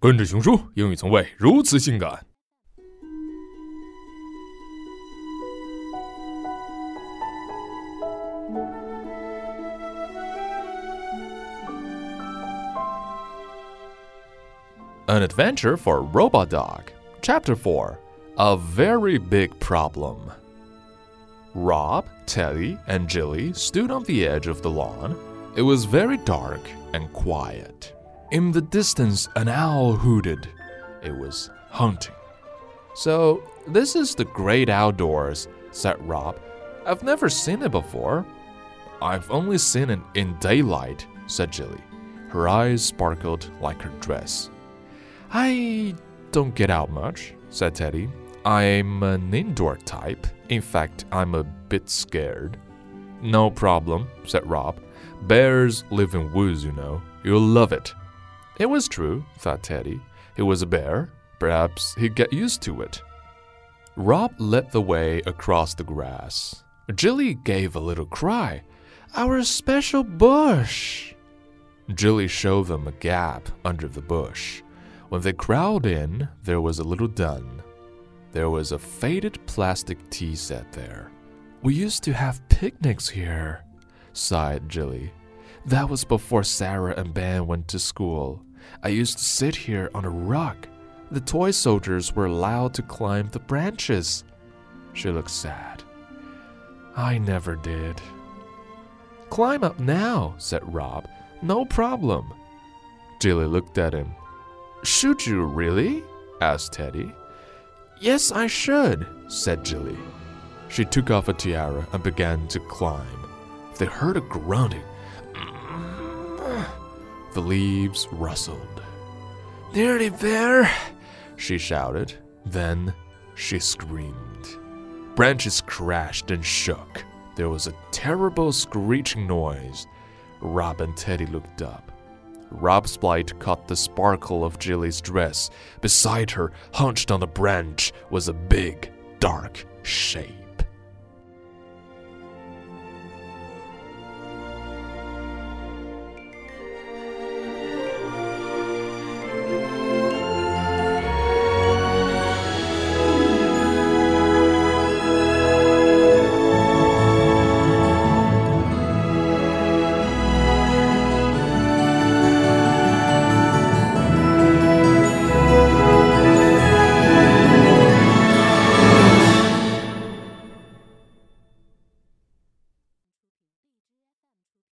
跟着雄叔，英语从未如此性感。An Adventure for Robo-dog, Chapter 4 A Very Big Problem. Rob, Teddy, and Jilly stood on the edge of the lawn. It was very dark and quiet. In the distance, an owl hooted. It was hunting. So, this is the great outdoors, said Rob. I've never seen it before. I've only seen it in daylight, said Jilly. Her eyes sparkled like her dress. I don't get out much, said Teddy. I'm an indoor type. In fact, I'm a bit scared. No problem, said Rob. Bears live in woods, you know. You'll love it. It was true, thought Teddy. He was a bear. Perhaps he'd get used to it. Rob led the way across the grass. Jilly gave a little cry. Our special bush! Jilly showed them a gap under the bush. When they crawled in, there was a little dun. There was a faded plastic tea set there. We used to have picnics here, sighed Jilly. That was before Sarah and Ben went to school. I used to sit here on a rock. The toy soldiers were allowed to climb the branches. She looked sad. I never did. Climb up now, said Rob. No problem. Jilly looked at him. Should you really? asked Teddy. Yes, I should, said Jilly. She took off a tiara and began to climb. They heard a grunting. The leaves rustled. Nearly there, she shouted. Then she screamed. Branches crashed and shook. There was a terrible screeching noise. Rob and Teddy looked up. Rob's light caught the sparkle of Jilly's dress. Beside her, hunched on a branch, was a big, dark shape.